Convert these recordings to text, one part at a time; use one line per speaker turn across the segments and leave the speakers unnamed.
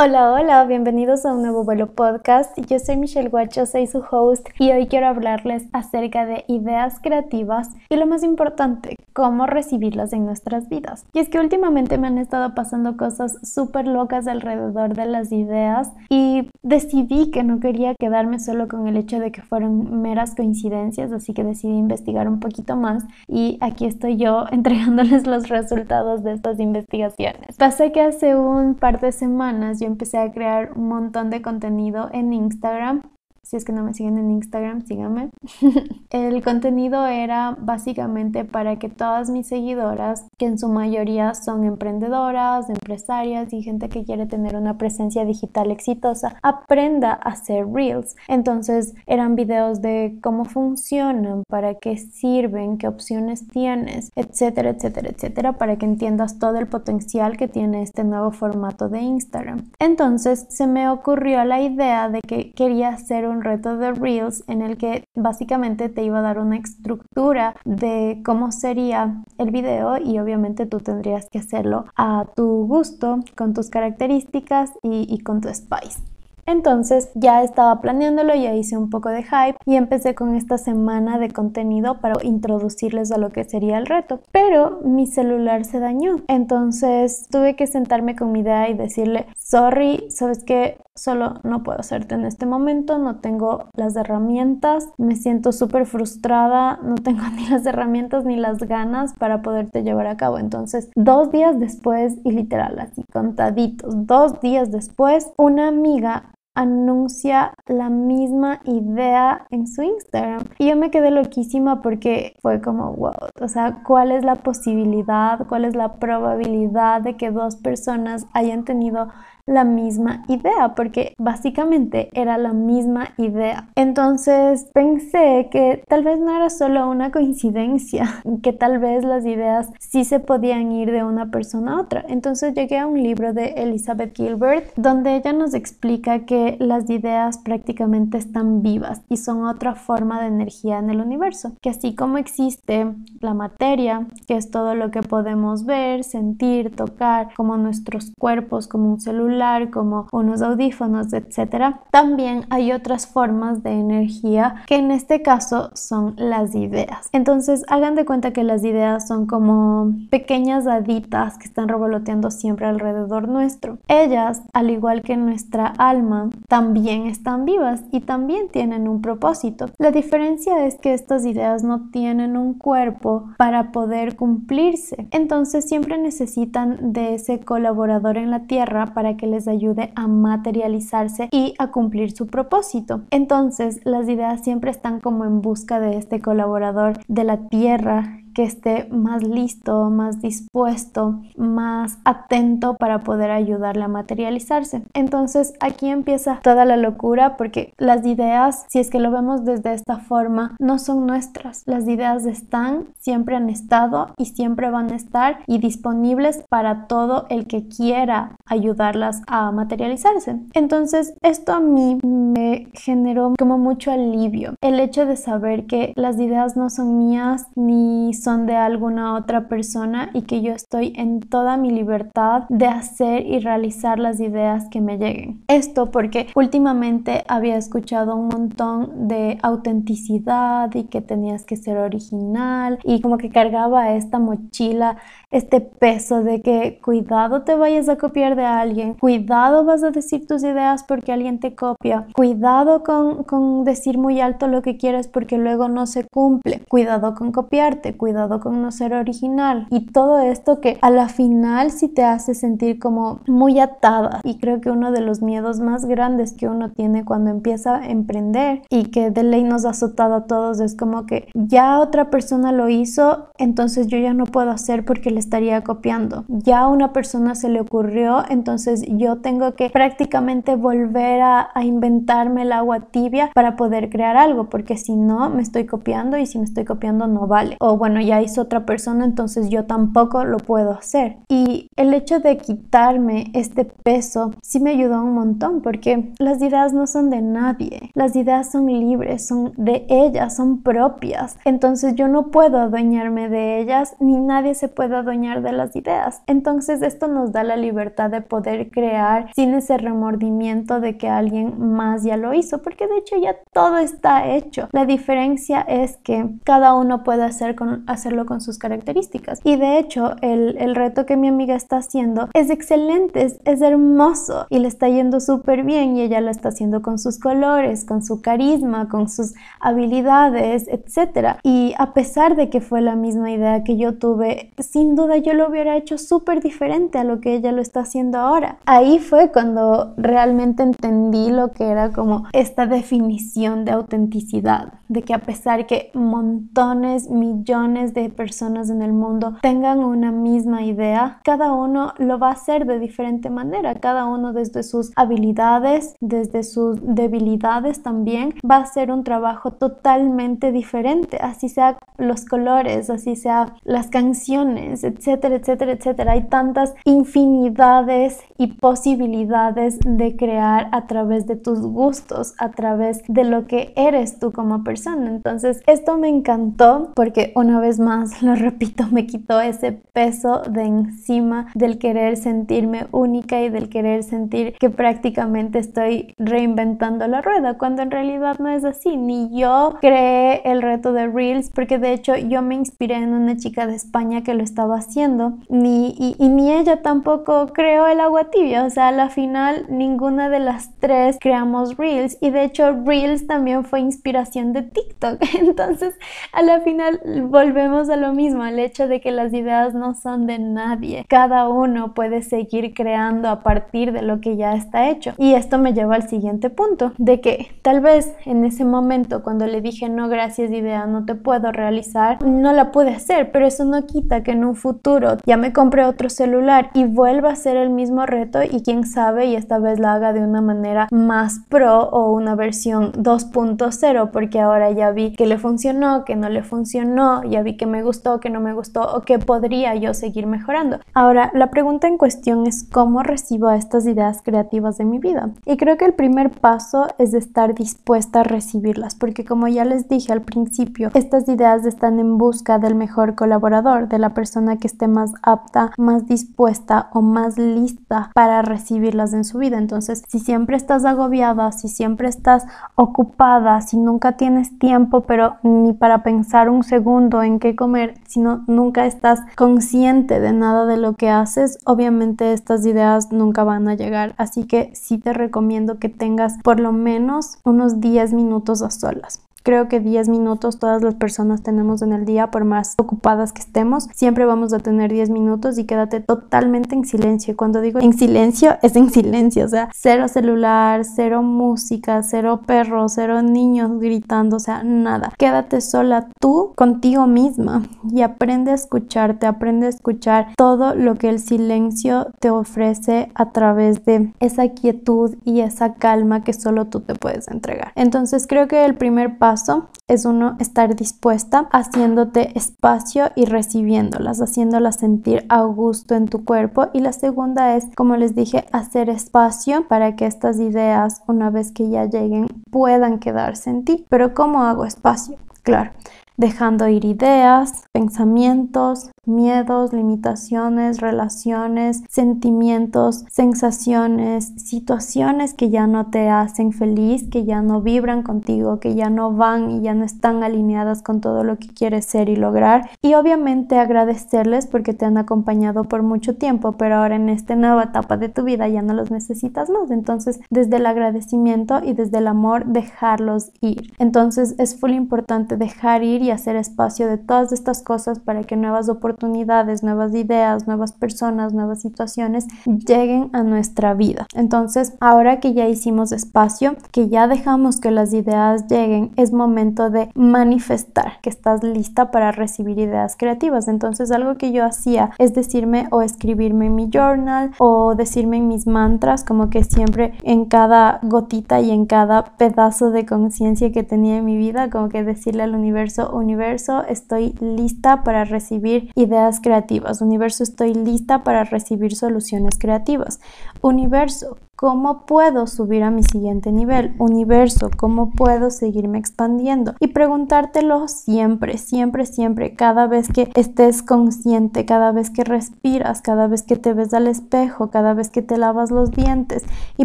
Hola, hola, bienvenidos a un nuevo vuelo podcast. Yo soy Michelle Guacho, soy su host y hoy quiero hablarles acerca de ideas creativas y lo más importante, cómo recibirlas en nuestras vidas. Y es que últimamente me han estado pasando cosas súper locas alrededor de las ideas y decidí que no quería quedarme solo con el hecho de que fueron meras coincidencias, así que decidí investigar un poquito más y aquí estoy yo entregándoles los resultados de estas investigaciones. Pasa que hace un par de semanas yo empecé a crear un montón de contenido en Instagram si es que no me siguen en Instagram, síganme. el contenido era básicamente para que todas mis seguidoras, que en su mayoría son emprendedoras, empresarias y gente que quiere tener una presencia digital exitosa, aprenda a hacer reels. Entonces eran videos de cómo funcionan, para qué sirven, qué opciones tienes, etcétera, etcétera, etcétera, para que entiendas todo el potencial que tiene este nuevo formato de Instagram. Entonces se me ocurrió la idea de que quería hacer un reto de Reels en el que básicamente te iba a dar una estructura de cómo sería el video y obviamente tú tendrías que hacerlo a tu gusto, con tus características y, y con tu spice. Entonces ya estaba planeándolo, ya hice un poco de hype y empecé con esta semana de contenido para introducirles a lo que sería el reto. Pero mi celular se dañó. Entonces tuve que sentarme con mi idea y decirle, sorry, sabes que solo no puedo hacerte en este momento, no tengo las herramientas, me siento súper frustrada, no tengo ni las herramientas ni las ganas para poderte llevar a cabo. Entonces, dos días después, y literal así contaditos, dos días después, una amiga anuncia la misma idea en su Instagram. Y yo me quedé loquísima porque fue como, wow, o sea, ¿cuál es la posibilidad, cuál es la probabilidad de que dos personas hayan tenido la misma idea, porque básicamente era la misma idea. Entonces pensé que tal vez no era solo una coincidencia, que tal vez las ideas sí se podían ir de una persona a otra. Entonces llegué a un libro de Elizabeth Gilbert donde ella nos explica que las ideas prácticamente están vivas y son otra forma de energía en el universo, que así como existe la materia, que es todo lo que podemos ver, sentir, tocar, como nuestros cuerpos, como un celular, como unos audífonos, etcétera. También hay otras formas de energía que en este caso son las ideas. Entonces hagan de cuenta que las ideas son como pequeñas haditas que están revoloteando siempre alrededor nuestro. Ellas, al igual que nuestra alma, también están vivas y también tienen un propósito. La diferencia es que estas ideas no tienen un cuerpo para poder cumplirse. Entonces siempre necesitan de ese colaborador en la tierra para que les ayude a materializarse y a cumplir su propósito. Entonces, las ideas siempre están como en busca de este colaborador de la tierra que esté más listo, más dispuesto, más atento para poder ayudarle a materializarse. Entonces aquí empieza toda la locura porque las ideas, si es que lo vemos desde esta forma, no son nuestras. Las ideas están, siempre han estado y siempre van a estar y disponibles para todo el que quiera ayudarlas a materializarse. Entonces esto a mí me generó como mucho alivio. El hecho de saber que las ideas no son mías ni son de alguna otra persona y que yo estoy en toda mi libertad de hacer y realizar las ideas que me lleguen. Esto porque últimamente había escuchado un montón de autenticidad y que tenías que ser original y como que cargaba esta mochila, este peso de que cuidado te vayas a copiar de alguien, cuidado vas a decir tus ideas porque alguien te copia, cuidado con, con decir muy alto lo que quieres porque luego no se cumple, cuidado con copiarte, cuidado con no ser original. Y todo esto que a la final sí te hace sentir como muy atada y creo que uno de los miedos más grandes que uno tiene cuando empieza a emprender y que de ley nos ha azotado a todos es como que ya otra persona lo hizo entonces yo ya no puedo hacer porque estaría copiando ya a una persona se le ocurrió entonces yo tengo que prácticamente volver a, a inventarme el agua tibia para poder crear algo porque si no me estoy copiando y si me estoy copiando no vale o bueno ya hizo otra persona, entonces yo tampoco lo puedo hacer. Y el hecho de quitarme este peso sí me ayudó un montón porque las ideas no son de nadie, las ideas son libres, son de ellas, son propias. Entonces yo no puedo adueñarme de ellas ni nadie se puede adueñar de las ideas. Entonces esto nos da la libertad de de poder crear sin ese remordimiento de que alguien más ya lo hizo, porque de hecho ya todo está hecho. La diferencia es que cada uno puede hacerlo con sus características. Y de hecho, el, el reto que mi amiga está haciendo es excelente, es, es hermoso y le está yendo súper bien y ella lo está haciendo con sus colores, con su carisma, con sus habilidades, etc. Y a pesar de que fue la misma idea que yo tuve, sin duda yo lo hubiera hecho súper diferente a lo que ella lo está haciendo ahora. Ahí fue cuando realmente entendí lo que era como esta definición de autenticidad, de que a pesar que montones, millones de personas en el mundo tengan una misma idea, cada uno lo va a hacer de diferente manera, cada uno desde sus habilidades, desde sus debilidades también, va a hacer un trabajo totalmente diferente, así sea los colores, así sea las canciones, etcétera, etcétera, etcétera. Hay tantas infinidades y posibilidades de crear a través de tus gustos, a través de lo que eres tú como persona. Entonces, esto me encantó porque una vez más, lo repito, me quitó ese peso de encima del querer sentirme única y del querer sentir que prácticamente estoy reinventando la rueda, cuando en realidad no es así. Ni yo creé el reto de Reels, porque de hecho yo me inspiré en una chica de España que lo estaba haciendo, ni, y, y ni ella tampoco creó el agua tibia, o sea, a la final ninguna de las tres creamos Reels y de hecho Reels también fue inspiración de TikTok. Entonces, a la final volvemos a lo mismo, al hecho de que las ideas no son de nadie. Cada uno puede seguir creando a partir de lo que ya está hecho. Y esto me lleva al siguiente punto, de que tal vez en ese momento cuando le dije no gracias idea, no te puedo realizar, no la pude hacer, pero eso no quita que en un futuro ya me compre otro celular y vuelva a ser el mismo reto y quién sabe y esta vez la haga de una manera más pro o una versión 2.0 porque ahora ya vi que le funcionó, que no le funcionó, ya vi que me gustó, que no me gustó o que podría yo seguir mejorando. Ahora, la pregunta en cuestión es cómo recibo estas ideas creativas de mi vida. Y creo que el primer paso es de estar dispuesta a recibirlas, porque como ya les dije al principio, estas ideas están en busca del mejor colaborador, de la persona que esté más apta, más dispuesta o más lista para recibirlas en su vida. Entonces, si siempre estás agobiada, si siempre estás ocupada, si nunca tienes tiempo, pero ni para pensar un segundo en qué comer, si no, nunca estás consciente de nada de lo que haces, obviamente estas ideas nunca van a llegar. Así que sí te recomiendo que tengas por lo menos unos 10 minutos a solas. Creo que 10 minutos todas las personas tenemos en el día, por más ocupadas que estemos, siempre vamos a tener 10 minutos y quédate totalmente en silencio. Cuando digo en silencio, es en silencio, o sea, cero celular, cero música, cero perros, cero niños gritando, o sea, nada. Quédate sola tú contigo misma y aprende a escucharte, aprende a escuchar todo lo que el silencio te ofrece a través de esa quietud y esa calma que solo tú te puedes entregar. Entonces creo que el primer paso es uno estar dispuesta haciéndote espacio y recibiéndolas, haciéndolas sentir a gusto en tu cuerpo. Y la segunda es, como les dije, hacer espacio para que estas ideas, una vez que ya lleguen, puedan quedarse en ti. Pero ¿cómo hago espacio? Claro, dejando ir ideas, pensamientos, miedos, limitaciones, relaciones, sentimientos, sensaciones, situaciones que ya no te hacen feliz, que ya no vibran contigo, que ya no van y ya no están alineadas con todo lo que quieres ser y lograr. Y obviamente agradecerles porque te han acompañado por mucho tiempo, pero ahora en esta nueva etapa de tu vida ya no los necesitas más. Entonces, desde el agradecimiento y desde el amor, dejarlos ir. Entonces, es muy importante dejar ir hacer espacio de todas estas cosas para que nuevas oportunidades, nuevas ideas, nuevas personas, nuevas situaciones lleguen a nuestra vida. Entonces, ahora que ya hicimos espacio, que ya dejamos que las ideas lleguen, es momento de manifestar que estás lista para recibir ideas creativas. Entonces, algo que yo hacía es decirme o escribirme en mi journal o decirme en mis mantras, como que siempre en cada gotita y en cada pedazo de conciencia que tenía en mi vida, como que decirle al universo, universo, estoy lista para recibir ideas creativas. Universo, estoy lista para recibir soluciones creativas. Universo, ¿Cómo puedo subir a mi siguiente nivel? Universo, ¿cómo puedo seguirme expandiendo? Y preguntártelo siempre, siempre, siempre, cada vez que estés consciente, cada vez que respiras, cada vez que te ves al espejo, cada vez que te lavas los dientes y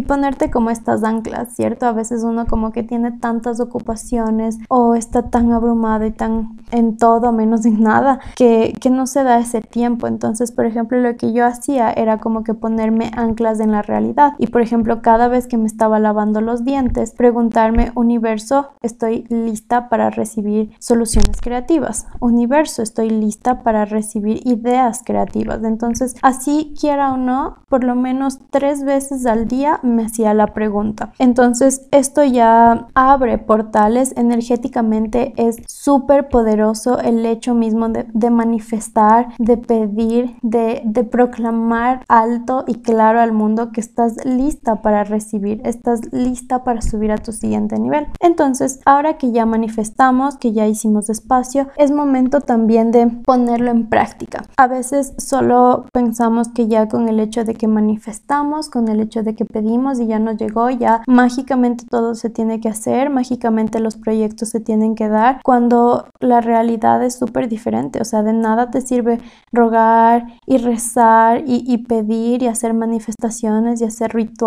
ponerte como estas anclas, ¿cierto? A veces uno como que tiene tantas ocupaciones o está tan abrumado y tan en todo menos en nada que, que no se da ese tiempo. Entonces, por ejemplo, lo que yo hacía era como que ponerme anclas en la realidad y por ejemplo, cada vez que me estaba lavando los dientes, preguntarme, universo, estoy lista para recibir soluciones creativas. Universo, estoy lista para recibir ideas creativas. Entonces, así quiera o no, por lo menos tres veces al día me hacía la pregunta. Entonces, esto ya abre portales energéticamente, es súper poderoso el hecho mismo de, manifestar, de pedir, de, de proclamar alto y claro al mundo que estás lista para recibir, estás lista para subir a tu siguiente nivel. Entonces, ahora que ya manifestamos, que ya hicimos espacio, es momento también de ponerlo en práctica. A veces solo pensamos que ya con el hecho de que manifestamos, con el hecho de que pedimos y ya nos llegó, ya mágicamente todo se tiene que hacer, mágicamente los proyectos se tienen que dar, cuando la realidad es súper diferente. O sea, de nada te sirve rogar y rezar y, y pedir y hacer manifestaciones y hacer rituales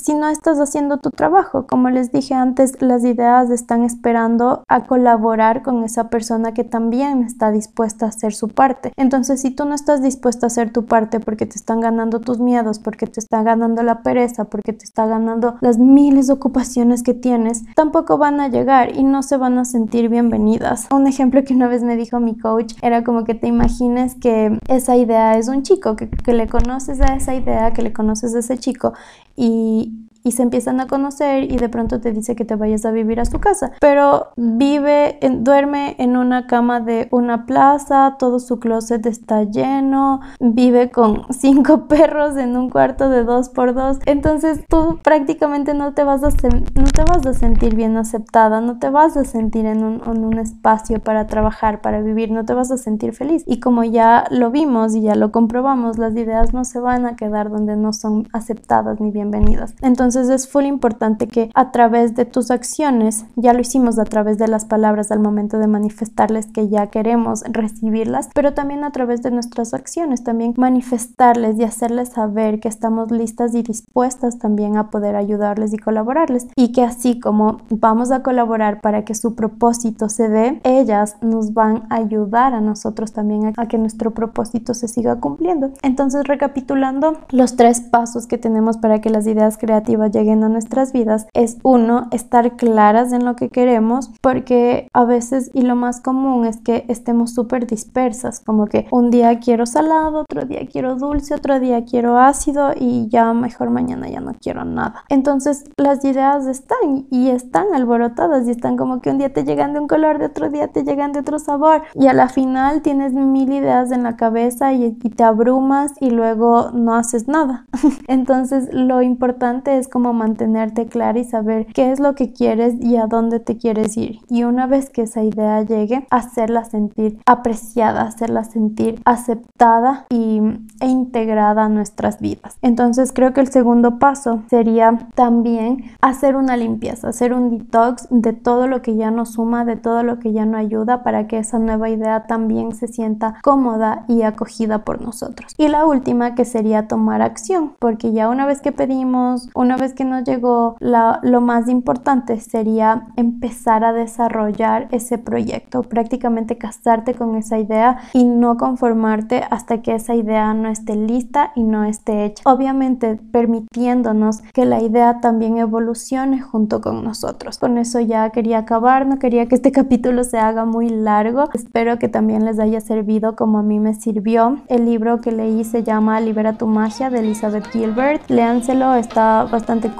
si no estás haciendo tu trabajo. Como les dije antes, las ideas están esperando a colaborar con esa persona que también está dispuesta a hacer su parte. Entonces, si tú no estás dispuesta a hacer tu parte porque te están ganando tus miedos, porque te está ganando la pereza, porque te está ganando las miles de ocupaciones que tienes, tampoco van a llegar y no se van a sentir bienvenidas. Un ejemplo que una vez me dijo mi coach era como que te imagines que esa idea es un chico, que, que le conoces a esa idea, que le conoces a ese chico y, y se empiezan a conocer y de pronto te dice que te vayas a vivir a su casa. Pero vive, duerme en una cama de una plaza, todo su closet está lleno, vive con cinco perros en un cuarto de dos por dos. Entonces tú prácticamente no te vas a, no te vas a sentir bien aceptada, no te vas a sentir en un, en un espacio para trabajar, para vivir, no te vas a sentir feliz. Y como ya lo vimos y ya lo comprobamos, las ideas no se van a quedar donde no son aceptadas ni bienvenidas. Entonces entonces es full importante que a través de tus acciones, ya lo hicimos a través de las palabras al momento de manifestarles que ya queremos recibirlas, pero también a través de nuestras acciones, también manifestarles y hacerles saber que estamos listas y dispuestas también a poder ayudarles y colaborarles y que así como vamos a colaborar para que su propósito se dé, ellas nos van a ayudar a nosotros también a, que nuestro propósito se siga cumpliendo. Entonces, recapitulando los tres pasos que tenemos para que las ideas creativas lleguen a nuestras vidas es uno, estar claras en lo que queremos, porque a veces y lo más común es que estemos súper dispersas, como que un día quiero salado, otro día quiero dulce, otro día quiero ácido y ya mejor mañana ya no quiero nada. Entonces las ideas están y están alborotadas y están como que un día te llegan de un color, de otro día te llegan de otro sabor y a la final tienes mil ideas en la cabeza y, y te abrumas y luego no haces nada. Entonces lo importante es como mantenerte clara y saber qué es lo que quieres y a dónde te quieres ir. Y una vez que esa idea llegue, hacerla sentir apreciada, hacerla sentir aceptada y, e integrada a nuestras vidas. Entonces creo que el segundo paso sería también hacer una limpieza, hacer un detox de todo lo que ya no suma, de todo lo que ya no ayuda para que esa nueva idea también se sienta cómoda y acogida por nosotros. Y la última que sería tomar acción, porque ya una vez que pedimos, una vez que nos llegó, lo más importante sería empezar a desarrollar ese proyecto, prácticamente casarte con esa idea y no conformarte hasta que esa idea no esté lista y no esté hecha. Obviamente permitiéndonos que la idea también evolucione junto con nosotros. Con eso ya quería acabar, no quería que este capítulo se haga muy largo. Espero que también les haya servido como a mí me sirvió. El libro que leí se llama Libera tu magia de Elizabeth Gilbert. Léanselo, está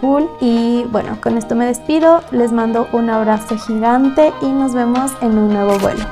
cool. Y bueno, con esto me despido, les mando un abrazo gigante y nos vemos en un nuevo vuelo.